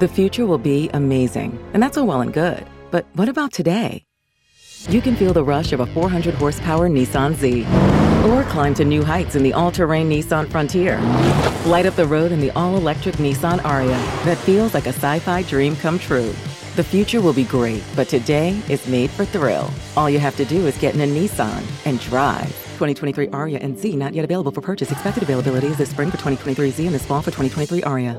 The future will be amazing, and that's all well and good. But what about today? You can feel the rush of a 400 horsepower Nissan Z. Or climb to new heights in the all terrain Nissan Frontier. Light up the road in the all electric Nissan Aria that feels like a sci fi dream come true. The future will be great, but today is made for thrill. All you have to do is get in a Nissan and drive. 2023 Aria and Z not yet available for purchase. Expected availability is this spring for 2023 Z and this fall for 2023 Aria.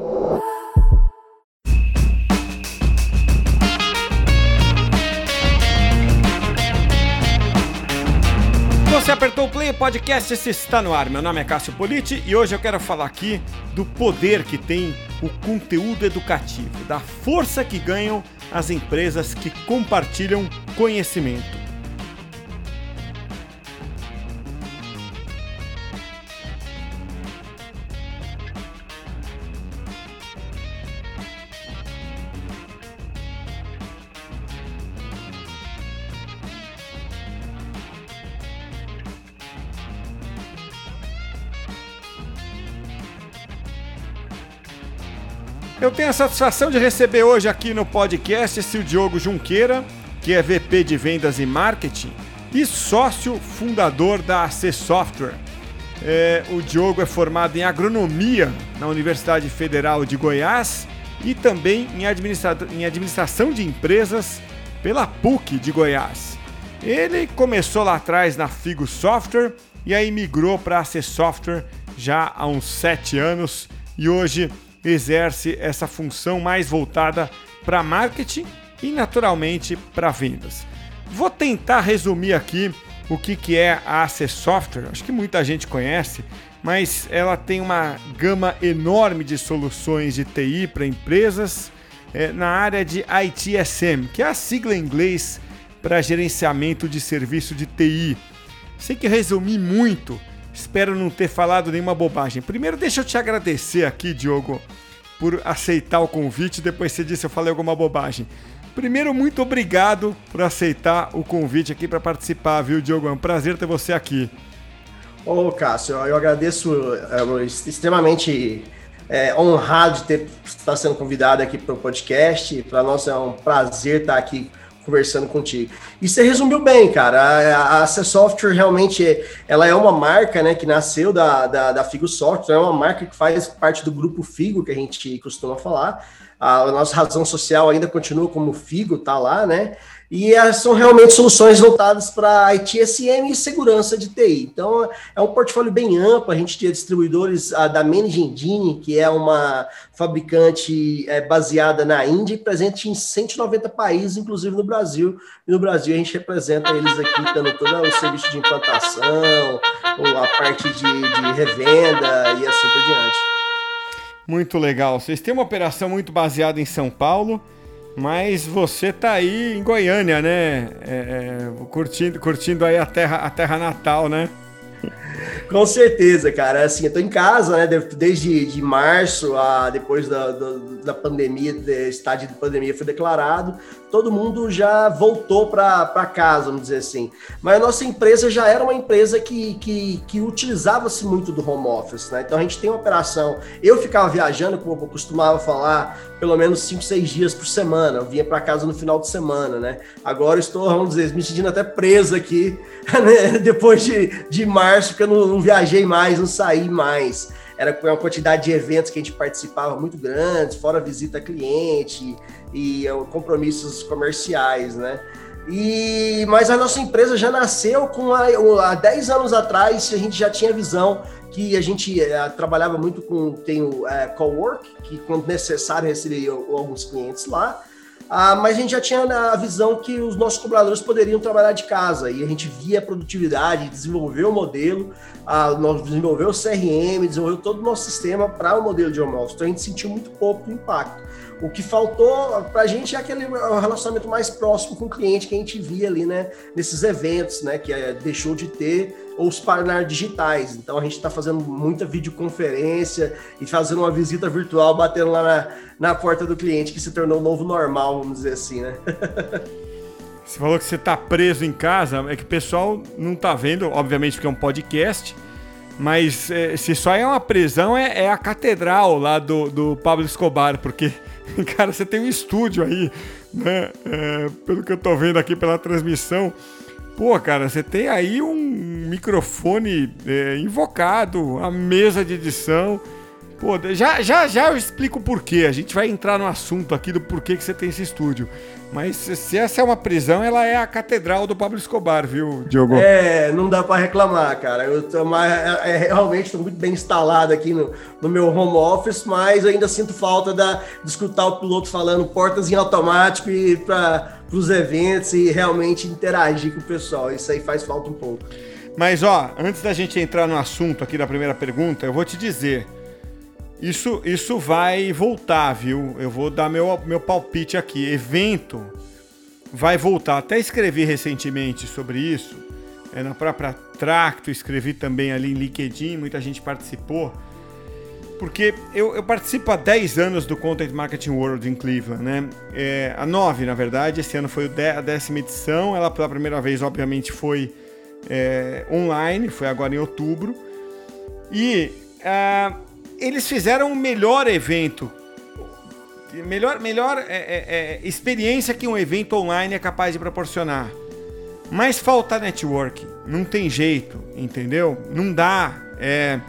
O play, podcast esse está no ar. Meu nome é Cássio Politi e hoje eu quero falar aqui do poder que tem o conteúdo educativo, da força que ganham as empresas que compartilham conhecimento. Eu tenho a satisfação de receber hoje aqui no podcast o Diogo Junqueira, que é VP de Vendas e Marketing e sócio fundador da AC Software. É, o Diogo é formado em agronomia na Universidade Federal de Goiás e também em, administra em administração de empresas pela PUC de Goiás. Ele começou lá atrás na Figo Software e aí migrou para a AC Software já há uns sete anos e hoje exerce essa função mais voltada para marketing e naturalmente para vendas. Vou tentar resumir aqui o que, que é a AC Software. Acho que muita gente conhece, mas ela tem uma gama enorme de soluções de TI para empresas é, na área de ITSM, que é a sigla em inglês para gerenciamento de serviço de TI. Sei que resumi muito, Espero não ter falado nenhuma bobagem. Primeiro, deixa eu te agradecer aqui, Diogo, por aceitar o convite. Depois você disse eu falei alguma bobagem. Primeiro, muito obrigado por aceitar o convite aqui para participar, viu, Diogo? É um prazer ter você aqui. Ô, Cássio, eu agradeço é, extremamente é, honrado de ter estar sendo convidado aqui para o podcast. Para nós é um prazer estar aqui conversando contigo. E você resumiu bem, cara. A, a C Software realmente é, ela é uma marca né, que nasceu da, da, da Figo Software, é uma marca que faz parte do grupo Figo, que a gente costuma falar. A, a nossa razão social ainda continua como Figo, tá lá, né? E são realmente soluções voltadas para ITSM e segurança de TI. Então, é um portfólio bem amplo. A gente tem distribuidores a, da Manage Engine, que é uma fabricante é, baseada na Índia e presente em 190 países, inclusive no Brasil. E no Brasil, a gente representa eles aqui, dando todo o serviço de implantação, a parte de, de revenda e assim por diante. Muito legal. Vocês têm uma operação muito baseada em São Paulo mas você tá aí em Goiânia, né? É, é, curtindo, curtindo aí a terra, a terra natal, né? Com certeza, cara. Assim, eu tô em casa, né? Desde de março, a, depois da, da, da pandemia, estádio de pandemia foi declarado, todo mundo já voltou para casa, vamos dizer assim. Mas a nossa empresa já era uma empresa que, que, que utilizava-se muito do home office, né? Então a gente tem uma operação. Eu ficava viajando, como eu costumava falar, pelo menos 5, 6 dias por semana. Eu vinha para casa no final de semana, né? Agora estou, vamos dizer, me sentindo até preso aqui, né? depois de, de março, porque eu não viajei mais, não saí mais. Era uma quantidade de eventos que a gente participava muito grandes, fora visita a cliente e é, compromissos comerciais, né? E, mas a nossa empresa já nasceu com a, há 10 anos atrás, a gente já tinha visão que a gente é, trabalhava muito com tem o é, co-work, que quando necessário recebia alguns clientes lá, ah, mas a gente já tinha a visão que os nossos cobradores poderiam trabalhar de casa e a gente via a produtividade, desenvolveu o modelo, ah, nós desenvolveu o CRM, desenvolveu todo o nosso sistema para o modelo de home office. Então a gente sentiu muito pouco impacto. O que faltou para a gente é aquele relacionamento mais próximo com o cliente que a gente via ali, né, nesses eventos, né, que é, deixou de ter os partners digitais. Então a gente está fazendo muita videoconferência e fazendo uma visita virtual, batendo lá na, na porta do cliente, que se tornou o novo normal, vamos dizer assim, né? Você falou que você está preso em casa, é que o pessoal não está vendo, obviamente, porque é um podcast, mas é, se só é uma prisão, é, é, a catedral lá do, do Pablo Escobar, porque Cara, você tem um estúdio aí, né? É, pelo que eu tô vendo aqui pela transmissão. Pô, cara, você tem aí um microfone é, invocado, a mesa de edição. Pô, já, já, já eu explico o porquê. A gente vai entrar no assunto aqui do porquê que você tem esse estúdio. Mas se essa é uma prisão, ela é a catedral do Pablo Escobar, viu, Diogo? É, não dá para reclamar, cara. Eu tô, mas, é, é realmente estou muito bem instalado aqui no, no meu home office, mas ainda sinto falta da, de escutar o piloto falando portas em automático e para os eventos e realmente interagir com o pessoal. Isso aí faz falta um pouco. Mas ó, antes da gente entrar no assunto aqui da primeira pergunta, eu vou te dizer. Isso, isso vai voltar, viu? Eu vou dar meu, meu palpite aqui. Evento vai voltar. Até escrevi recentemente sobre isso. É, na própria Tracto, escrevi também ali em LinkedIn, muita gente participou. Porque eu, eu participo há 10 anos do Content Marketing World em Cleveland, né? É, a 9, na verdade, esse ano foi a décima edição. Ela pela primeira vez, obviamente, foi é, online, foi agora em outubro. E. Uh, eles fizeram o melhor evento. Melhor, melhor é, é, é, experiência que um evento online é capaz de proporcionar. Mas falta network. Não tem jeito, entendeu? Não dá. É,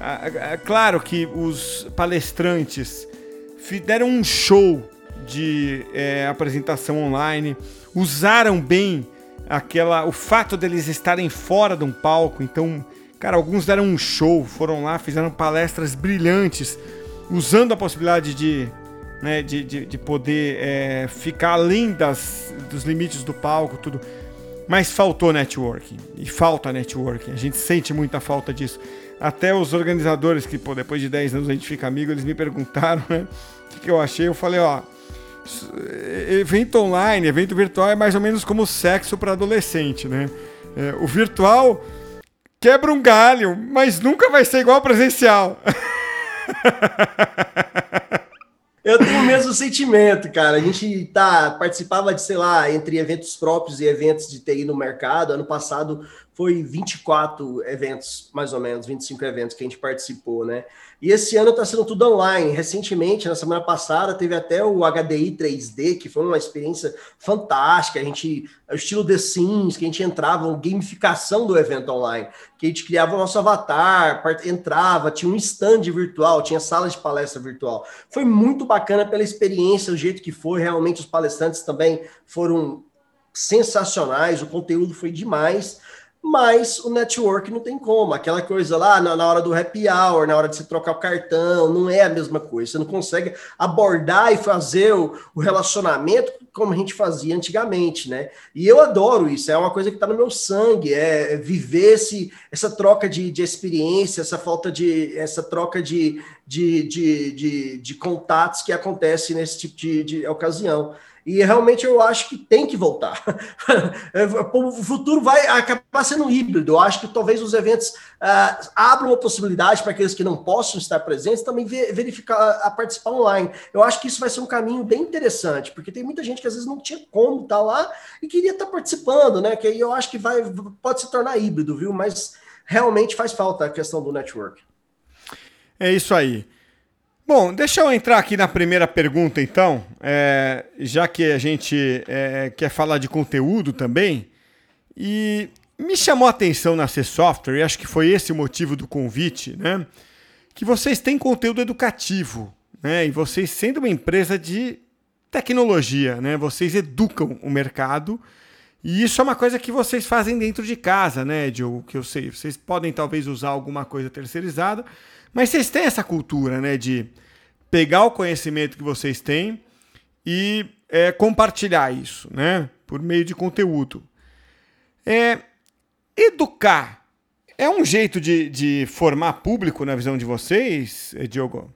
é, claro que os palestrantes deram um show de é, apresentação online, usaram bem aquela o fato deles estarem fora de um palco, então Cara, alguns deram um show, foram lá, fizeram palestras brilhantes, usando a possibilidade de, né, de, de, de poder é, ficar além das, dos limites do palco, tudo. Mas faltou networking. E falta networking. A gente sente muita falta disso. Até os organizadores, que pô, depois de 10 anos a gente fica amigo, eles me perguntaram né, o que, eu achei. Eu falei, ó, evento online, evento virtual é mais ou menos como sexo para adolescente, né? É, o virtual quebra um galho, mas nunca vai ser igual presencial. Eu tenho o mesmo sentimento, cara. A gente tá, participava de, sei lá, entre eventos próprios e eventos de TI no mercado. Ano passado foi 24 eventos, mais ou menos, 25 eventos que a gente participou, né? E esse ano está sendo tudo online. Recentemente, na semana passada, teve até o HDI 3D, que foi uma experiência fantástica. A gente, o estilo The Sims, que a gente entrava, uma gamificação do evento online, que a gente criava o nosso avatar, entrava, tinha um stand virtual, tinha sala de palestra virtual. Foi muito bacana pela experiência, o jeito que foi. Realmente, os palestrantes também foram sensacionais, o conteúdo foi demais mas o network não tem como. Aquela coisa lá na, na, hora do happy hour, na hora de você trocar o cartão, não é a mesma coisa. Você não consegue abordar e fazer o, o relacionamento como a gente fazia antigamente, né? E eu adoro isso, é uma coisa que está no meu sangue, é, é viver esse, essa troca de, de experiência, essa falta de. essa troca de, de, de, de, de contatos que acontece nesse tipo de, de ocasião. E realmente eu acho que tem que voltar. o futuro vai acabar sendo híbrido. Eu acho que talvez os eventos uh, abram uma possibilidade para aqueles que não possam estar presentes também verificar a participar online. Eu acho que isso vai ser um caminho bem interessante, porque tem muita gente que às vezes não tinha como estar lá e queria estar participando, né? Que aí eu acho que vai pode se tornar híbrido, viu? Mas realmente faz falta a questão do network. É isso aí. Bom, deixa eu entrar aqui na primeira pergunta, então, é, já que a gente é, quer falar de conteúdo também. E me chamou a atenção na C Software, e acho que foi esse o motivo do convite, né? Que vocês têm conteúdo educativo, né? E vocês, sendo uma empresa de tecnologia, né? Vocês educam o mercado. E isso é uma coisa que vocês fazem dentro de casa, né, Diogo? Que eu sei. Vocês podem talvez usar alguma coisa terceirizada, mas vocês têm essa cultura, né, de pegar o conhecimento que vocês têm e é, compartilhar isso, né, por meio de conteúdo. É, educar é um jeito de, de formar público na visão de vocês, Diogo?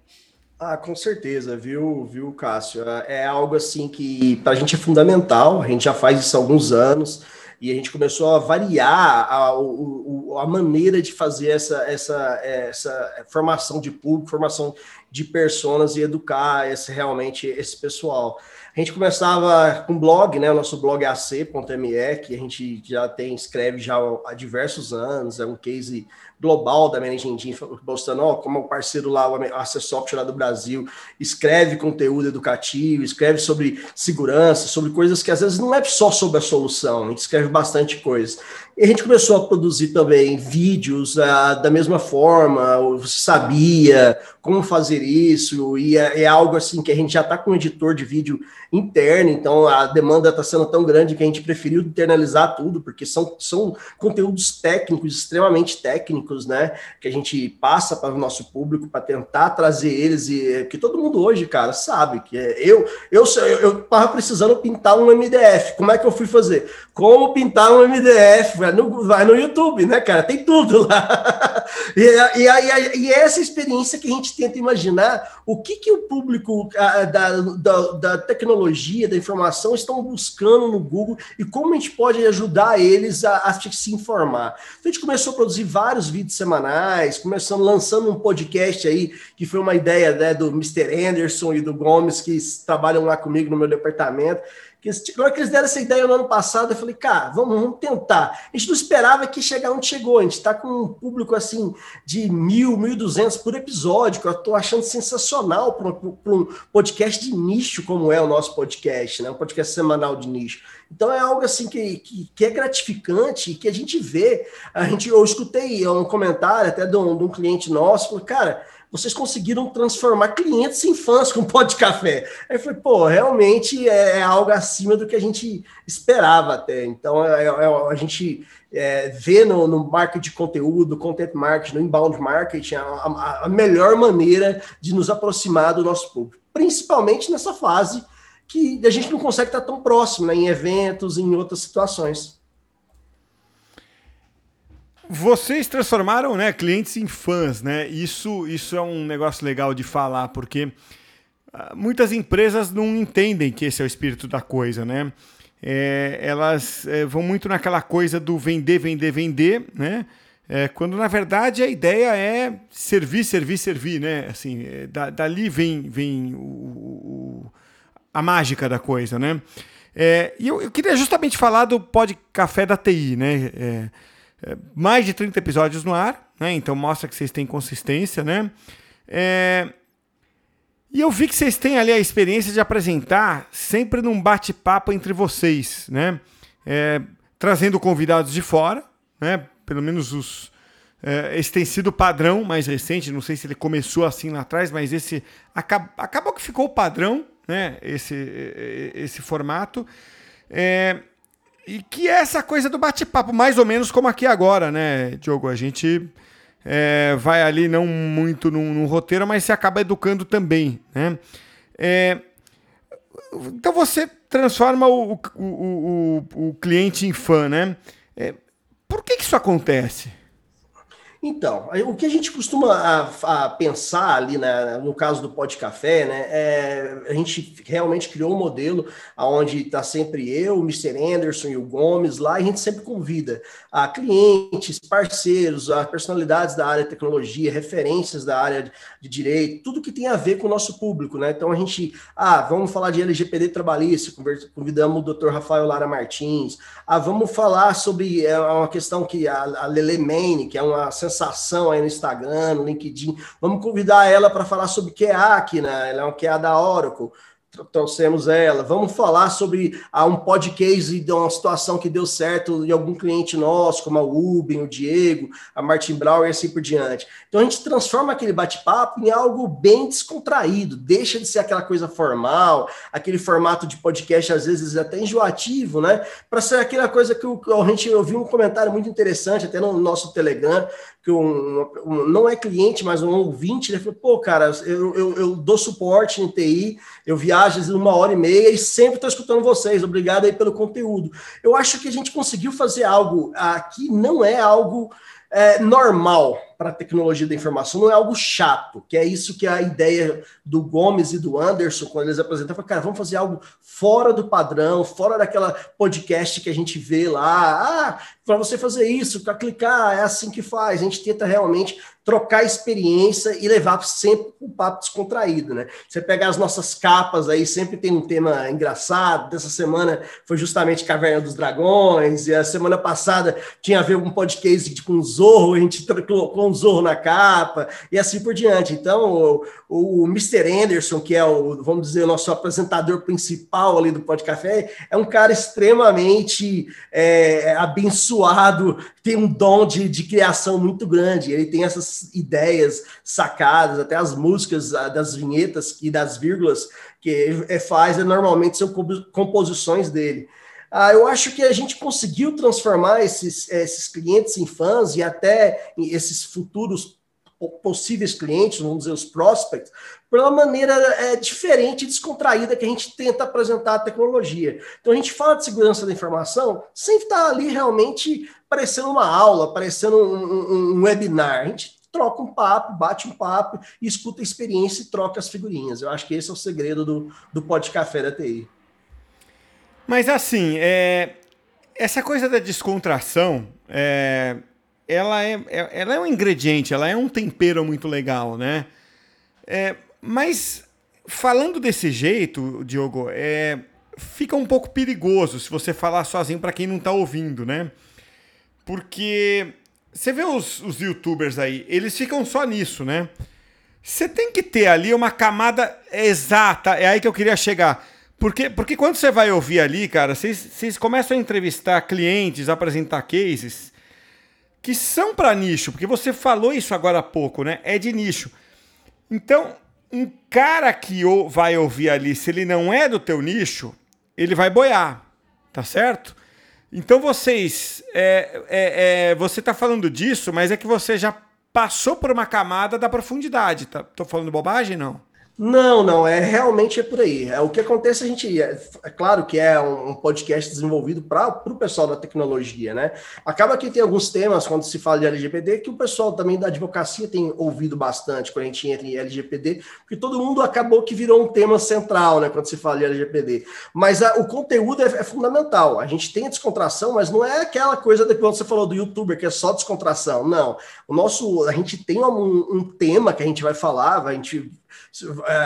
Ah, com certeza, viu, viu, Cássio? É algo assim que para a gente é fundamental, a gente já faz isso há alguns anos e a gente começou a variar a, o, a maneira de fazer essa, essa, essa formação de público, formação de personas e educar esse, realmente esse pessoal. A gente começava com blog, né? O nosso blog é ac.me, que a gente já tem, escreve já há diversos anos, é um case global da Managing postando, ó, como o parceiro lá, o Access Software lá do Brasil, escreve conteúdo educativo, escreve sobre segurança, sobre coisas que às vezes não é só sobre a solução, a gente escreve bastante coisa. E a gente começou a produzir também vídeos uh, da mesma forma, sabia como fazer isso, e é, é algo assim que a gente já está com um editor de vídeo interno, então a demanda está sendo tão grande que a gente preferiu internalizar tudo, porque são, são conteúdos técnicos, extremamente técnicos, né? Que a gente passa para o nosso público para tentar trazer eles, e que todo mundo hoje, cara, sabe que é, eu eu eu estava precisando pintar um MDF. Como é que eu fui fazer? Como pintar um MDF? Vai no, vai no YouTube, né, cara? Tem tudo lá. e, e, e, e, essa experiência que a gente tenta imaginar o que, que o público a, da, da, da, tecnologia, da informação estão buscando no Google e como a gente pode ajudar eles a, a se informar. Então a gente começou a produzir vários vídeos semanais, começando lançando um podcast aí, que foi uma ideia né, do Mr. Anderson e do Gomes, que trabalham lá comigo no meu departamento. Que, na hora que eles deram essa ideia no ano passado, eu falei, cara, vamos, vamos tentar. A gente não esperava que chegar onde chegou. A gente está com um público assim de mil, mil duzentos por episódio, que eu estou achando sensacional para um podcast de nicho como é o nosso podcast, né? Um podcast semanal de nicho. Então é algo assim que, que, que, é gratificante e que a gente vê. A gente, eu escutei um comentário até de um, de um cliente nosso, falou, cara vocês conseguiram transformar clientes em fãs com pó de café. Aí eu falei, pô, realmente é, é algo acima do que a gente esperava até. Então, é, é, é a gente é, vê no, no marketing de conteúdo, content marketing, no inbound marketing, a, a, a melhor maneira de nos aproximar do nosso público, principalmente nessa fase que a gente não consegue estar tão próximo, né, em eventos, em outras situações. Vocês transformaram né, clientes em fãs, né? Isso, isso é um negócio legal de falar, porque uh, muitas empresas não entendem que esse é o espírito da coisa, né? É, elas é, vão muito naquela coisa do vender, vender, vender, né? É, quando na verdade a ideia é servir, servir, servir, né? Assim, é, da, dali vem, vem o, o, a mágica da coisa, né? É, e eu, eu, queria justamente falar do Pod Café da TI, né? É, mais de 30 episódios no ar, né? Então mostra que vocês têm consistência, né? É... E eu vi que vocês têm ali a experiência de apresentar sempre num bate-papo entre vocês, né? É... Trazendo convidados de fora, né? Pelo menos os. É, esse tem sido o padrão mais recente, não sei se ele começou assim lá atrás, mas esse acab... acabou que ficou o padrão, né? Esse, esse formato. É, e que é essa coisa do bate-papo, mais ou menos como aqui agora, né, Diogo? A gente é, vai ali não muito no, no, roteiro, mas se acaba educando também, né? É, então você transforma o, o, o, o, cliente em fã, né? É, por que, que isso acontece? Então, o que a gente costuma a, a pensar ali né, no caso do Pó de Café, né, é, a gente realmente criou um modelo onde está sempre eu, o Mr. Anderson e o Gomes lá, e a gente sempre convida a clientes, parceiros, a personalidades da área de tecnologia, referências da área de direito, tudo que tem a ver com o nosso público, né? Então a gente, ah, vamos falar de LGPD trabalhista, convidamos o Dr. Rafael Lara Martins, ah, vamos falar sobre é, uma questão que a, a Lele Maine, que é uma sensação aí no Instagram, no LinkedIn. Vamos convidar ela para falar sobre QA aqui, né? Ela é uma QA da Oracle trouxemos ela. Vamos falar sobre ah, um podcast de uma situação que deu certo em algum cliente nosso, como a Uben, o Diego, a Martin Brown e assim por diante. Então a gente transforma aquele bate-papo em algo bem descontraído, deixa de ser aquela coisa formal, aquele formato de podcast às vezes até enjoativo, né? Para ser aquela coisa que a gente ouviu um comentário muito interessante até no nosso Telegram, que um, um, não é cliente, mas um ouvinte, ele falou, pô, cara, eu, eu, eu, dou suporte em TI, eu viajo em uma hora e meia e sempre estou escutando vocês, obrigado aí pelo conteúdo. Eu acho que a gente conseguiu fazer algo aqui, não é algo é, normal para a tecnologia da informação, não é algo chato, que é isso que é a ideia do Gomes e do Anderson, quando eles apresentaram, cara, vamos fazer algo fora do padrão, fora daquela podcast que a gente vê lá, ah, para você fazer isso, para clicar, é assim que faz, a gente tenta realmente trocar experiência e levar sempre um papo descontraído, né? Você pegar as nossas capas aí, sempre tem um tema engraçado. Dessa semana foi justamente Caverna dos Dragões, e a semana passada tinha a ver um podcast um Zorro, a gente colocou um Zorro na capa, e assim por diante. Então, o, o Mr. Anderson, que é o, vamos dizer, o nosso apresentador principal ali do Pod Café, é um cara extremamente é, abençoado, tem um dom de, de criação muito grande, ele tem essas ideias sacadas, até as músicas das vinhetas e das vírgulas que ele faz, normalmente são composições dele. Ah, eu acho que a gente conseguiu transformar esses, esses clientes em fãs e até esses futuros possíveis clientes, vamos dizer, os prospects, por uma maneira é, diferente e descontraída que a gente tenta apresentar a tecnologia. Então a gente fala de segurança da informação sem estar ali realmente parecendo uma aula, parecendo um, um, um webinar. A gente troca um papo, bate um papo, escuta a experiência e troca as figurinhas. Eu acho que esse é o segredo do, do Pod Café da TI. Mas assim, é, essa coisa da descontração, é, ela, é, é, ela é um ingrediente, ela é um tempero muito legal, né? É, mas falando desse jeito, Diogo, é, fica um pouco perigoso se você falar sozinho para quem não está ouvindo, né? Porque você vê os, os youtubers aí, eles ficam só nisso, né? Você tem que ter ali uma camada exata, é aí que eu queria chegar. Porque, porque quando você vai ouvir ali, cara, vocês, vocês começam a entrevistar clientes, apresentar cases que são para nicho, porque você falou isso agora há pouco, né? É de nicho. Então, um cara que vai ouvir ali, se ele não é do teu nicho, ele vai boiar, tá certo? Então vocês, é, é, é, você está falando disso, mas é que você já passou por uma camada da profundidade. Tá? Tô falando bobagem, não? Não, não, é realmente é por aí. É o que acontece, a gente. É, é claro que é um, um podcast desenvolvido para o pessoal da tecnologia, né? Acaba que tem alguns temas, quando se fala de LGPD, que o pessoal também da advocacia tem ouvido bastante quando a gente entra em LGPD, porque todo mundo acabou que virou um tema central, né? Quando se fala de LGPD. Mas a, o conteúdo é, é, fundamental. A gente tem a descontração, mas não é aquela coisa de quando você falou do youtuber, que é só descontração. Não. O nosso. A gente tem um, um tema que a gente vai falar, a gente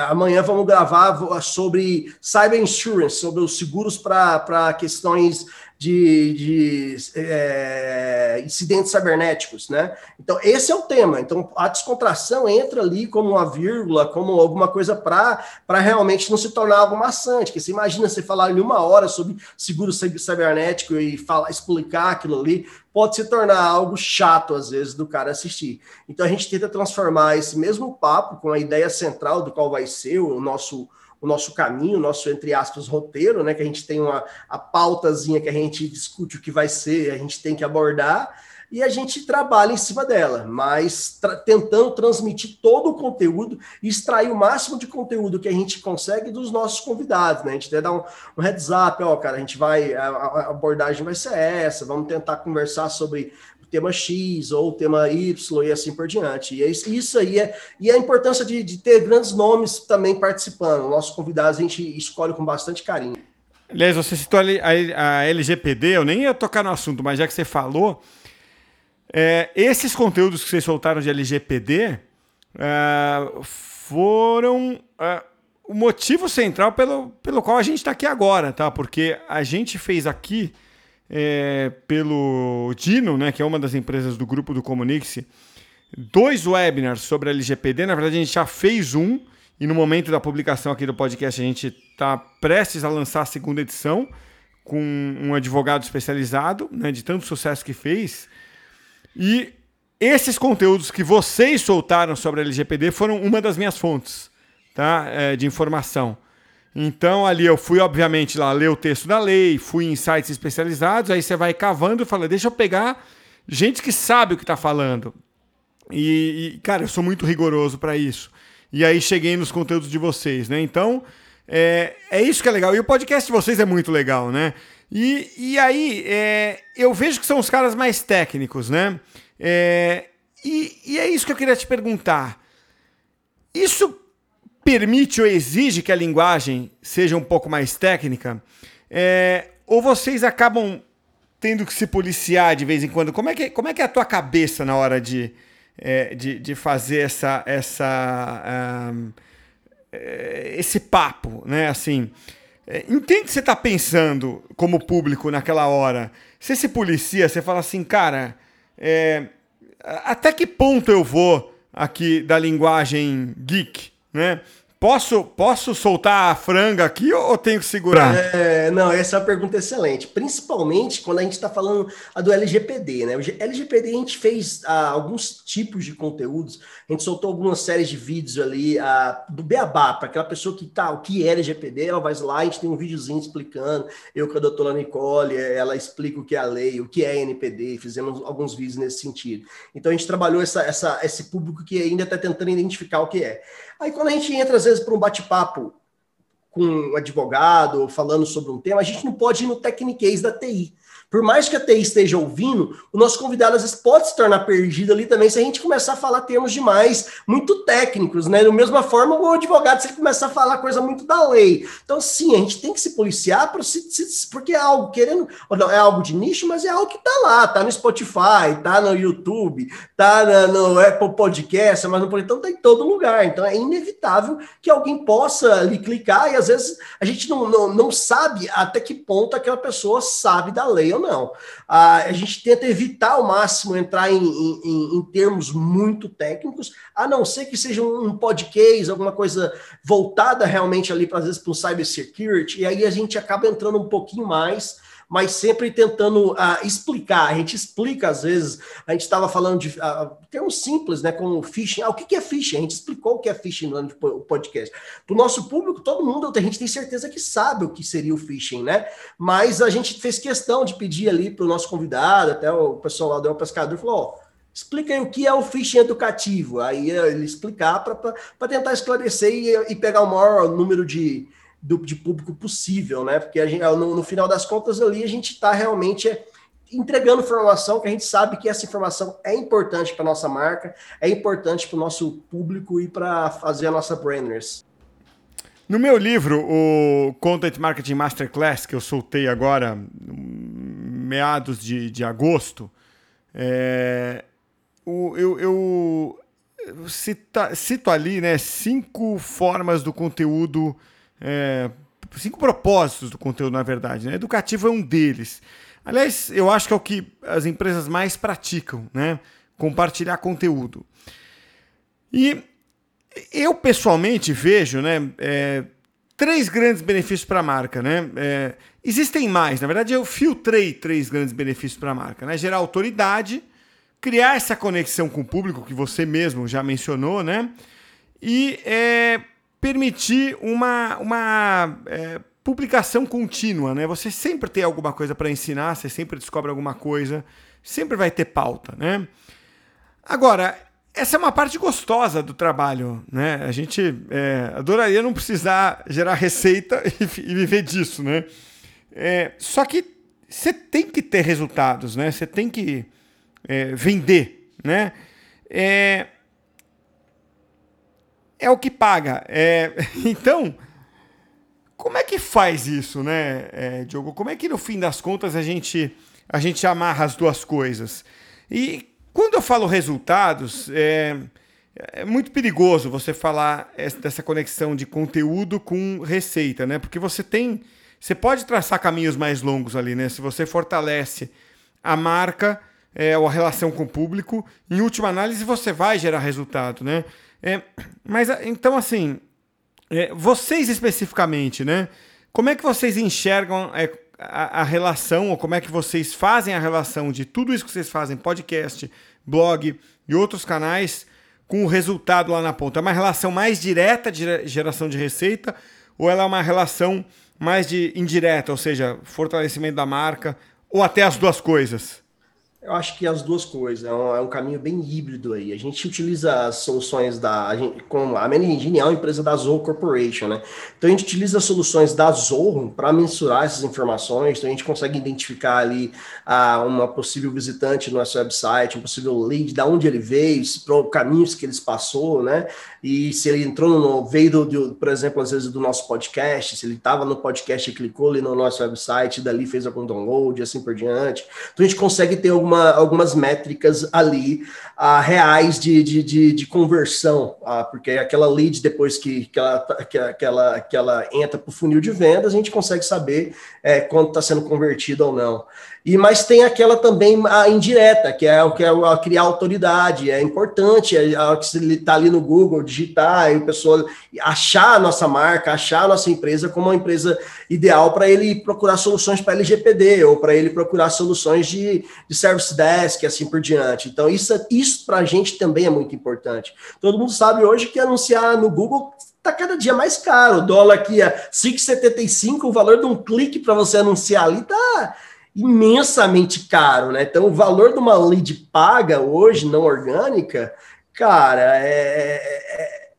amanhã vamos gravar sobre cyber insurance, sobre os seguros para questões de, de é, incidentes cibernéticos, né? Então, esse é o tema. Então, a descontração entra ali como uma vírgula, como alguma coisa para realmente não se tornar algo maçante. Que você imagina você falar em uma hora sobre seguro cibernético e falar, explicar aquilo ali, pode se tornar algo chato, às vezes, do cara assistir. Então, a gente tenta transformar esse mesmo papo com a ideia central do qual vai ser o nosso o nosso caminho, o nosso, entre aspas, roteiro, né? Que a gente tem uma a pautazinha que a gente discute o que vai ser, a gente tem que abordar, e a gente trabalha em cima dela, mas tra tentando transmitir todo o conteúdo e extrair o máximo de conteúdo que a gente consegue dos nossos convidados, né? A gente até dá um, um heads up, ó, cara, a gente vai, a, a abordagem vai ser essa, vamos tentar conversar sobre tema X ou tema Y e assim por diante. E é isso aí é e a importância de, de ter grandes nomes também participando. Nossos convidados a gente escolhe com bastante carinho. Aliás, você citou a LGPD, eu nem ia tocar no assunto, mas já que você falou, é, esses conteúdos que vocês soltaram de LGPD é, foram é, o motivo central pelo, pelo qual a gente está aqui agora, tá? Porque a gente fez aqui é, pelo Dino, né, que é uma das empresas do grupo do Comunix, dois webinars sobre a LGPD. Na verdade, a gente já fez um, e no momento da publicação aqui do podcast, a gente está prestes a lançar a segunda edição com um advogado especializado, né, de tanto sucesso que fez. E esses conteúdos que vocês soltaram sobre a LGPD foram uma das minhas fontes tá, é, de informação. Então ali eu fui, obviamente, lá ler o texto da lei, fui em sites especializados, aí você vai cavando e fala, deixa eu pegar gente que sabe o que está falando. E, e, cara, eu sou muito rigoroso para isso. E aí cheguei nos conteúdos de vocês, né? Então, é, é isso que é legal. E o podcast de vocês é muito legal, né? E, e aí, é, eu vejo que são os caras mais técnicos, né? É, e, e é isso que eu queria te perguntar. Isso permite ou exige que a linguagem seja um pouco mais técnica? É, ou vocês acabam tendo que se policiar de vez em quando? Como é que, como é, que é a tua cabeça na hora de, é, de, de, fazer essa, essa, um, é, esse papo, né? Assim, é, entende que você está pensando como público naquela hora. Você se policia, você fala assim, cara, é, até que ponto eu vou aqui da linguagem geek, né? Posso, posso soltar a franga aqui ou tenho que segurar? É, não, essa é uma pergunta excelente. Principalmente quando a gente está falando a do LGPD, né? O LGPD a gente fez ah, alguns tipos de conteúdos, a gente soltou algumas séries de vídeos ali ah, do Beabá, para aquela pessoa que tá, o que é LGPD, ela vai lá, a gente tem um videozinho explicando, eu com a doutora Nicole, ela explica o que é a lei, o que é NPD, fizemos alguns vídeos nesse sentido. Então a gente trabalhou essa, essa, esse público que ainda está tentando identificar o que é. Aí quando a gente entra, às vezes, para um bate-papo com um advogado, falando sobre um tema, a gente não pode ir no techniquez da TI. Por mais que a TI esteja ouvindo, o nosso convidado às vezes pode se tornar perdido ali também se a gente começar a falar termos demais muito técnicos, né? Da mesma forma, o advogado, se ele começar a falar coisa muito da lei. Então, sim, a gente tem que se policiar se, se, porque é algo querendo, não, é algo de nicho, mas é algo que tá lá, tá no Spotify, tá no YouTube, tá no Apple Podcast, mas no então tá em todo lugar. Então é inevitável que alguém possa ali clicar e às vezes a gente não, não, não sabe até que ponto aquela pessoa sabe da lei ou não. a gente tenta evitar ao máximo entrar em, em, em, termos muito técnicos, a não ser que seja um podcast, alguma coisa voltada realmente ali, para às vezes, para o cybersecurity, e aí a gente acaba entrando um pouquinho mais mas sempre tentando uh, explicar. A gente explica, às vezes, a gente estava falando de uh, termos simples, né, como phishing. Ah, o que, que é phishing? A gente explicou o que é phishing no podcast. Para o nosso público, todo mundo, a gente tem certeza que sabe o que seria o phishing, né? Mas a gente fez questão de pedir ali para o nosso convidado, até o pessoal lá do El Pescador, falou: ó, Explica aí o que é o phishing educativo. Aí ele explicar para tentar esclarecer e, e, pegar o maior número de, do, de público possível, né? Porque gente, no, no final das contas ali a gente está realmente é, entregando informação que a gente sabe que essa informação é importante para nossa marca, é importante para o nosso público e para fazer a nossa branders. No meu livro, o Content Marketing Masterclass, que eu soltei agora, meados de, de agosto, é, o, eu, eu cita, cito ali né, cinco formas do conteúdo é, cinco propósitos do conteúdo, na verdade. Né? Educativo é um deles. Aliás, eu acho que é o que as empresas mais praticam, né? Compartilhar conteúdo. E eu pessoalmente vejo, né? É, três grandes benefícios para a marca, né? É, existem mais, na verdade eu filtrei três grandes benefícios para a marca, né? Gerar autoridade, criar essa conexão com o público que você mesmo já mencionou, né? E é, permitir uma, uma é, publicação contínua, né? Você sempre tem alguma coisa para ensinar, você sempre descobre alguma coisa, sempre vai ter pauta, né? Agora, essa é uma parte gostosa do trabalho, né? A gente é, adoraria não precisar gerar receita e, e viver disso, né? É, só que você tem que ter resultados, né? Você tem que é, vender, né? É, é o que paga. É, então, como é que faz isso, né, é, Diogo? Como é que no fim das contas a gente, a gente amarra as duas coisas? E quando eu falo resultados, é, é muito perigoso você falar dessa conexão de conteúdo com receita, né? Porque você tem. Você pode traçar caminhos mais longos ali, né? Se você fortalece a marca é, ou a relação com o público, em última análise você vai gerar resultado, né? É, mas então, assim, é, vocês especificamente, né? Como é que vocês enxergam é, a, a, relação, ou como é que vocês fazem a relação de tudo isso que vocês fazem, podcast, blog e outros canais, com o resultado lá na ponta? É uma relação mais direta de geração de receita, ou ela é uma relação mais de indireta, ou seja, fortalecimento da marca, ou até as duas coisas? Eu acho que as duas coisas, é um, é um, caminho bem híbrido aí. A gente utiliza as soluções da. A gente, com a Many Engine é uma empresa da Zoho Corporation, né? Então a gente utiliza as soluções da Zoho para mensurar essas informações. Então a gente consegue identificar ali ah, uma possível visitante no nosso website, um possível lead, da onde ele veio, para caminhos que ele passou, né? E se ele entrou no. veio, do, do, por exemplo, às vezes do nosso podcast, se ele estava no podcast e clicou ali no nosso website, dali fez algum download e assim por diante. Então a gente consegue ter alguma alguma, algumas métricas ali uh, reais de, de, de, de conversão, uh, porque aquela lead, depois que, que, ela, que, que, ela, que ela entra para o funil de vendas, a gente consegue saber é, quanto está sendo convertido ou não. E mas tem aquela também a indireta, que é o que é a criar autoridade. É importante é, a, que está ali no Google, digitar, e o pessoal achar a nossa marca, achar a nossa empresa como uma empresa ideal para ele procurar soluções para LGPD ou para ele procurar soluções de, de service desk, assim por diante. Então, isso, isso para a gente também é muito importante. Todo mundo sabe hoje que anunciar no Google está cada dia mais caro. O dólar aqui é 5,75, o valor de um clique para você anunciar ali está imensamente caro, né? Então, o valor de uma lead paga hoje, não orgânica, cara, é, é,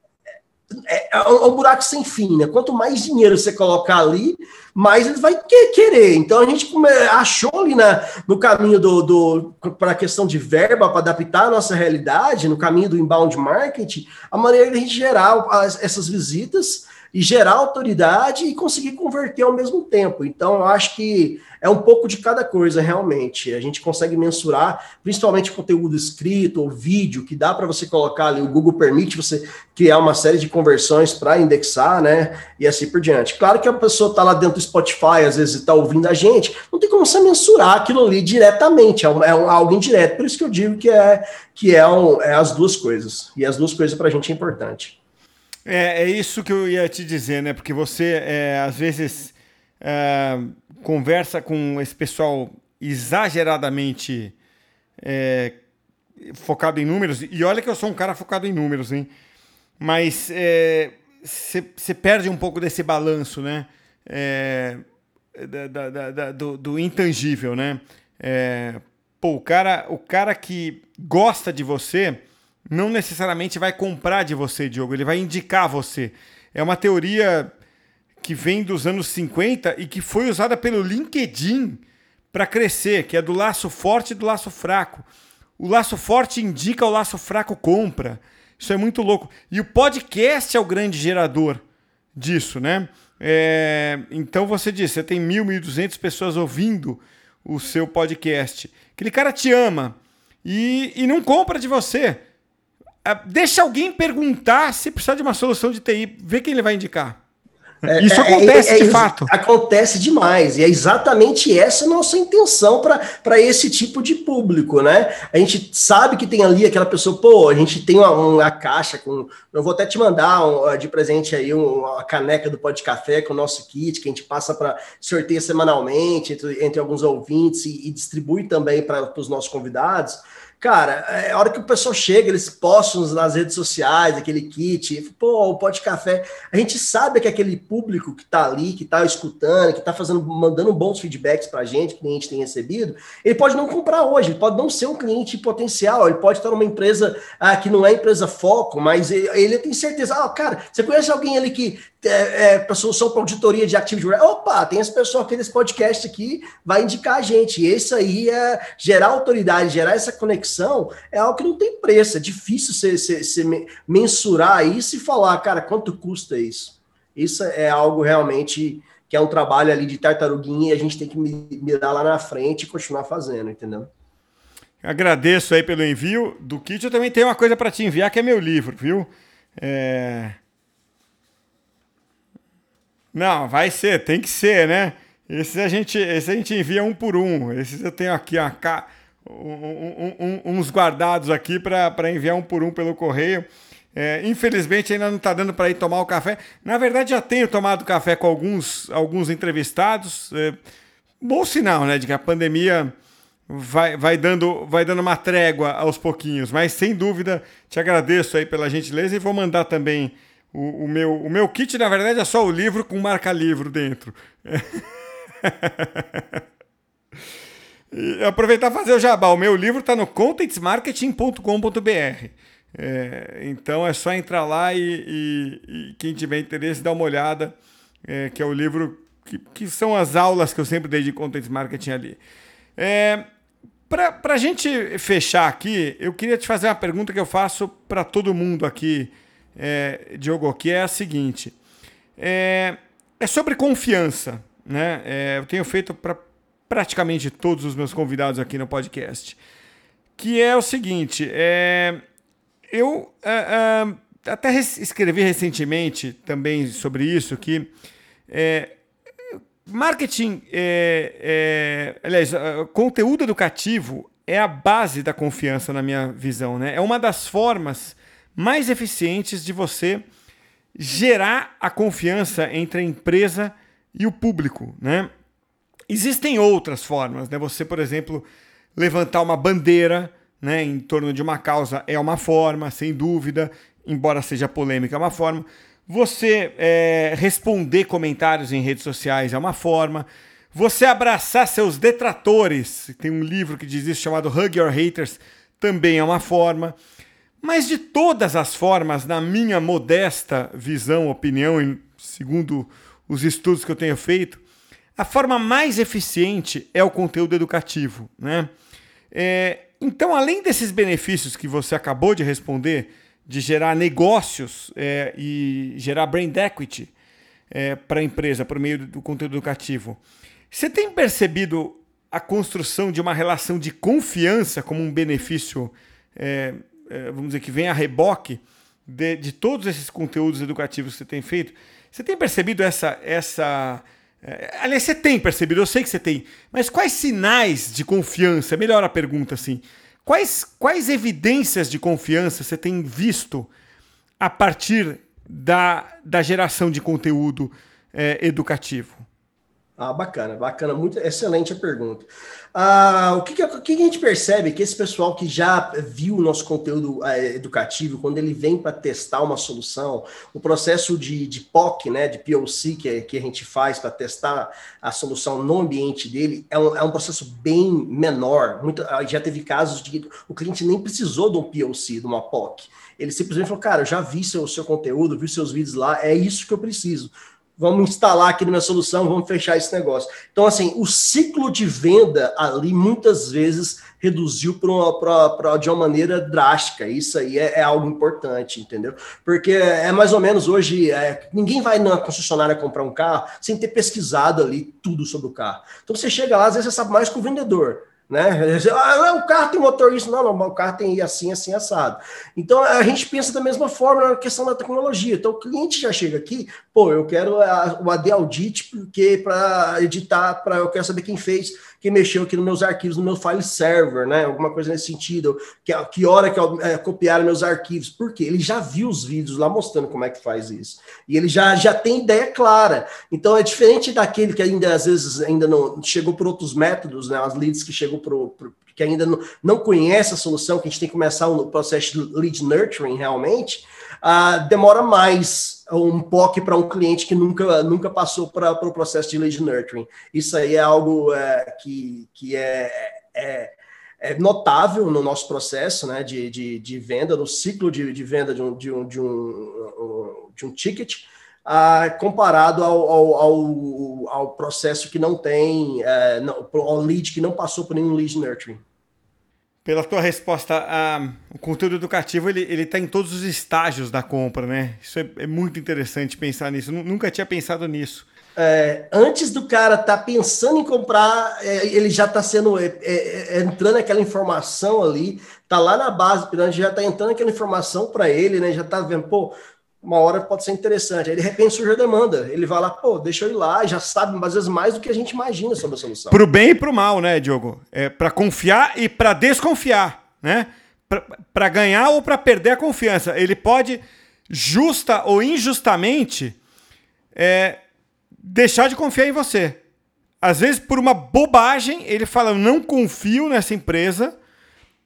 é, é um buraco sem fim, né? Quanto mais dinheiro você colocar ali, mais ele vai querer. Então, a gente achou ali na, no caminho do, do para a questão de verba, para adaptar a nossa realidade, no caminho do inbound marketing, a maneira de a gente gerar as, essas visitas e gerar autoridade e conseguir converter ao mesmo tempo. Então, eu acho que é um pouco de cada coisa, realmente. A gente consegue mensurar, principalmente conteúdo escrito ou vídeo, que dá para você colocar ali. O Google permite você criar uma série de conversões para indexar, né? E assim por diante. Claro que a pessoa está lá dentro Spotify, às vezes está ouvindo a gente, não tem como você mensurar aquilo ali diretamente, é, um, é um, algo indireto. Por isso que eu digo que é, que é, um, é as duas coisas. E as duas coisas para a gente é importante. É, é isso que eu ia te dizer, né? Porque você, é, às vezes, é, conversa com esse pessoal exageradamente é, focado em números. E olha que eu sou um cara focado em números, hein? Mas você é, perde um pouco desse balanço, né? É, da, da, da, do, do, intangível, né? pô, o cara, o cara que gosta de você não necessariamente vai comprar de você, Diogo, ele vai indicar você. É uma teoria que vem dos anos 50 e que foi usada pelo LinkedIn para crescer, que é do laço forte e do laço fraco. O laço forte indica, o laço fraco compra. Isso é muito louco. E o podcast é o grande gerador disso, né? É... então você diz, você tem mil, mil duzentas pessoas ouvindo o seu podcast. Aquele cara te ama e, e não compra de você. Ah, deixa alguém perguntar se precisar de uma solução de TI, vê quem ele vai indicar. É, isso é, acontece é, é, de fato. Acontece demais. E é exatamente essa a nossa intenção para esse tipo de público, né? A gente sabe que tem ali aquela pessoa, pô, a gente tem uma, uma caixa com. Eu vou até te mandar um, de presente aí uma caneca do Pó de Café com o nosso kit, que a gente passa para sorteio semanalmente entre, entre alguns ouvintes e, e distribui também para os nossos convidados. Cara, é a hora que o pessoal chega, eles postam nas redes sociais aquele kit, pô, o pó de café. A gente sabe que aquele público que tá ali, que tá escutando, que tá fazendo, mandando bons feedbacks pra gente, que a gente tem recebido, ele pode não comprar hoje, ele pode não ser um cliente potencial, ele pode estar numa empresa ah, que não é empresa foco, mas ele, ele tem certeza, ah, cara, você conhece alguém ali que é, é para solução para auditoria de Active Directory. Opa, tem esse pessoal aqui desse podcast aqui, vai indicar a gente. E isso aí é gerar autoridade, gerar essa conexão, é algo que não tem preço. É difícil você, mensurar isso e falar, cara, quanto custa isso? Isso é algo realmente que é um trabalho ali de tartaruguinha e a gente tem que mirar lá na frente e continuar fazendo, entendeu? Agradeço aí pelo envio do kit. Eu também tenho uma coisa para te enviar que é meu livro, viu? É... Não, vai ser, tem que ser, né? Esse a gente, esse a gente envia um por um. Esses eu tenho aqui ó, um, um, uns guardados aqui para enviar um por um pelo correio. É, infelizmente ainda não está dando para ir tomar o café. Na verdade, já tenho tomado café com alguns, alguns entrevistados. É, bom sinal, né? De que a pandemia vai, vai, dando, vai dando uma trégua aos pouquinhos. Mas sem dúvida, te agradeço aí pela gentileza e vou mandar também o, o, meu, o meu kit, na verdade, é só o livro com marca-livro dentro. E aproveitar e fazer o jabá. O meu livro está no contentsmarketing.com.br. É, então é só entrar lá e, e, e, quem tiver interesse dá uma olhada, é, que é o livro que, que, são as aulas que eu sempre dei de content marketing ali. É, para a gente fechar aqui, eu queria te fazer uma pergunta que eu faço para todo mundo aqui, é, Diogo, que é a seguinte: é, é sobre confiança. Né? É, eu tenho feito para praticamente todos os meus convidados aqui no podcast. Que é o seguinte: é, eu é, é, até escrevi recentemente também sobre isso, que é, marketing, aliás, conteúdo educativo é a base da confiança na minha visão, né? É uma das formas mais eficientes de você gerar a confiança entre a empresa e o público, né? Existem outras formas, né? Você, por exemplo, levantar uma bandeira, né, em torno de uma causa é uma forma, sem dúvida, embora seja polêmica, é uma forma. Você é, responder comentários em redes sociais é uma forma. Você abraçar seus detratores, tem um livro que diz isso chamado Hug Your Haters, também é uma forma. Mas de todas as formas, na minha modesta visão, opinião, e segundo os estudos que eu tenho feito, a forma mais eficiente é o conteúdo educativo. Né? É, então, além desses benefícios que você acabou de responder, de gerar negócios é, e gerar brand equity é, para a empresa por meio do conteúdo educativo, você tem percebido a construção de uma relação de confiança como um benefício, é, vamos dizer, que vem a reboque de, de, todos esses conteúdos educativos que você tem feito? Você tem percebido essa. essa é, aliás, você tem percebido, eu sei que você tem, mas quais sinais de confiança? Melhor a pergunta assim. Quais, quais evidências de confiança você tem visto a partir da, da geração de conteúdo é, educativo? Ah, bacana, bacana, muito excelente a pergunta. Ah, o que, que, que, a gente percebe que esse pessoal que já viu o nosso conteúdo é, educativo, quando ele vem para testar uma solução, o processo de, de POC, né, de POC que, que a gente faz para testar a solução no ambiente dele, é um, é um processo bem menor. Muito, ah, já teve casos de o cliente nem precisou de um POC, de uma POC. Ele simplesmente falou, cara, eu já vi seu, seu conteúdo, vi seus vídeos lá, é isso que eu preciso vamos instalar aqui na minha solução, vamos fechar esse negócio. Então, assim, o ciclo de venda ali muitas vezes reduziu para de uma maneira drástica. Isso aí é, é, algo importante, entendeu? Porque é mais ou menos hoje, é, ninguém vai na concessionária comprar um carro sem ter pesquisado ali tudo sobre o carro. Então você chega lá, às vezes você sabe mais que o vendedor né? Ah, o carro tem motor isso, não, não, o carro tem assim, assim, assado. Então a gente pensa da mesma forma na questão da tecnologia. Então o cliente já chega aqui, pô, eu quero a, o AD Audit porque para editar, para eu quero saber quem fez que mexeu aqui nos meus arquivos, no meu file server, né? Alguma coisa nesse sentido. Que, que hora que é, copiaram meus arquivos. Por quê? Ele já viu os vídeos lá mostrando como é que faz isso. E ele já, já tem ideia clara. Então é diferente daquele que ainda às vezes ainda não chegou por outros métodos, né? As leads que chegou por, que ainda não, não conhece a solução, que a gente tem que começar o processo de lead nurturing realmente, uh, demora mais um POC para um cliente que nunca, nunca passou para o pro processo de lead nurturing. Isso aí é algo é, que, que é, é, é, notável no nosso processo né, de, de, de venda, no ciclo de, de venda de um, de um, de um, de um ticket, uh, comparado ao, ao, ao, ao, processo que não tem, uh, não, ao lead que não passou por nenhum lead nurturing. Pela tua resposta, o conteúdo educativo ele ele está em todos os estágios da compra, né? Isso é, é muito interessante pensar nisso. nunca tinha pensado nisso. É, antes do cara estar tá pensando em comprar, é, ele já está sendo é, é, é, entrando aquela informação ali, tá lá na base, já está entrando aquela informação para ele, né? Já está vendo, pô, uma hora pode ser interessante. Aí de repente surge a demanda. Ele vai lá, pô, deixa eu ir lá, já sabe às vezes mais do que a gente imagina sobre a solução. Pro bem e pro mal, né, Diogo? É para confiar e para desconfiar, né? Para ganhar ou para perder a confiança. Ele pode justa ou injustamente é, deixar de confiar em você. Às vezes por uma bobagem ele fala, não confio nessa empresa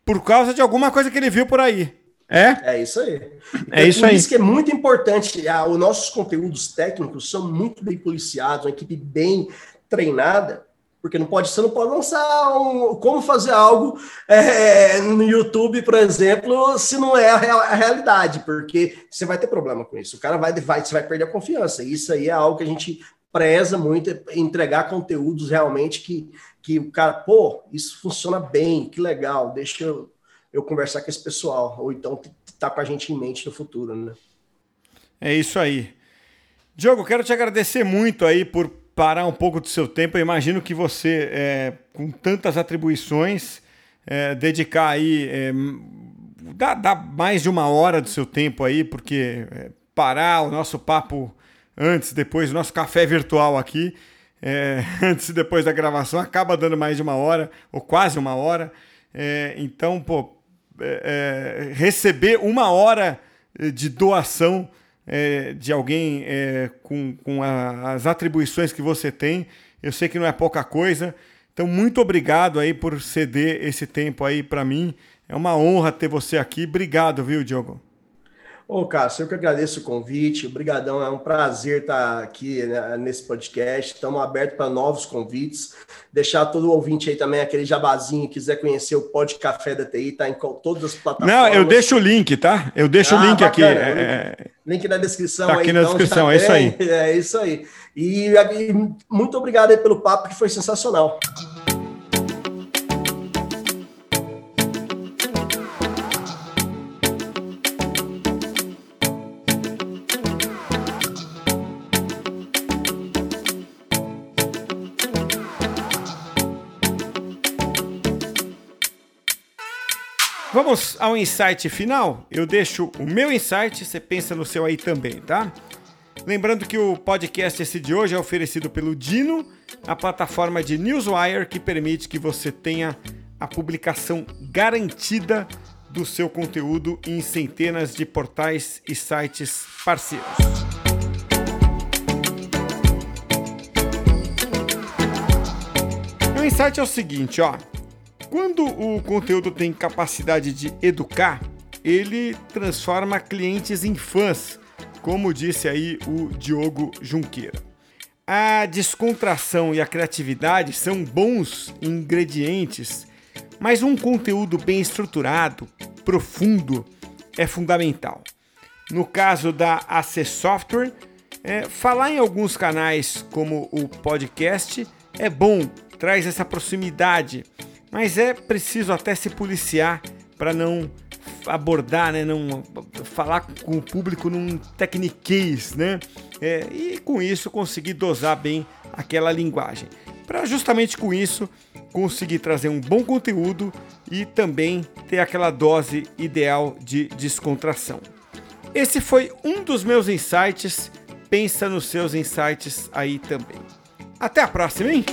por causa de alguma coisa que ele viu por aí. É? É isso aí. É isso por aí. isso que é muito importante. Ah, os nossos conteúdos técnicos são muito bem policiados, uma equipe bem treinada, Porque não pode, você não pode lançar um, como fazer algo é, no YouTube, por exemplo, se não é a, real, a, realidade, porque você vai ter problema com isso. O cara vai, vai, você vai perder a confiança. Isso aí é algo que a gente preza muito, é entregar conteúdos realmente que, que o cara, pô, isso funciona bem, que legal, deixa eu, eu conversar com esse pessoal, ou então tá com a gente em mente no futuro, né? É isso aí. Diogo, quero te agradecer muito aí por parar um pouco do seu tempo. Eu imagino que você, é, com tantas atribuições, é, dedicar aí. É, dá, dá, mais de uma hora do seu tempo aí, porque é, parar o nosso papo antes, depois, o nosso café virtual aqui, é, antes e depois da gravação, acaba dando mais de uma hora, ou quase uma hora. É, então, pô, receber uma hora de doação é, de alguém é, com, com a, as atribuições que você tem. Eu sei que não é pouca coisa. Então, muito obrigado aí por ceder esse tempo aí para mim. É uma honra ter você aqui. Obrigado, viu, Diogo? Ô, Cássio, eu que agradeço o convite. Obrigadão, é um prazer estar aqui né, nesse podcast. Estamos abertos para novos convites. Deixar todo ouvinte aí também aquele jabazinho, quiser conhecer o Pod Café da TI, tá em todas as plataformas. Não, eu deixo o link, tá? Eu deixo ah, o link bacana, aqui. Link, é... link, na descrição tá aqui aí, na então, descrição, é isso aí. É isso aí. E, e muito obrigado aí pelo papo, que foi sensacional. Vamos ao insight final? Eu deixo o meu insight, você pensa no seu aí também, tá? Lembrando que o podcast esse de hoje é oferecido pelo Dino, a plataforma de Newswire que permite que você tenha a publicação garantida do seu conteúdo em centenas de portais e sites parceiros. O insight é o seguinte, ó. Quando o conteúdo tem capacidade de educar, ele transforma clientes em fãs, como disse aí o Diogo Junqueira. A descontração e a criatividade são bons ingredientes, mas um conteúdo bem estruturado, profundo, é fundamental. No caso da AC Software, é, falar em alguns canais como o podcast é bom, traz essa proximidade mas é preciso até se policiar para não abordar, né, não falar com o público num techniquez, né? É, e com isso conseguir dosar bem aquela linguagem. Para justamente com isso conseguir trazer um bom conteúdo e também ter aquela dose ideal de descontração. Esse foi um dos meus insights. Pensa nos seus insights aí também. Até a próxima, hein?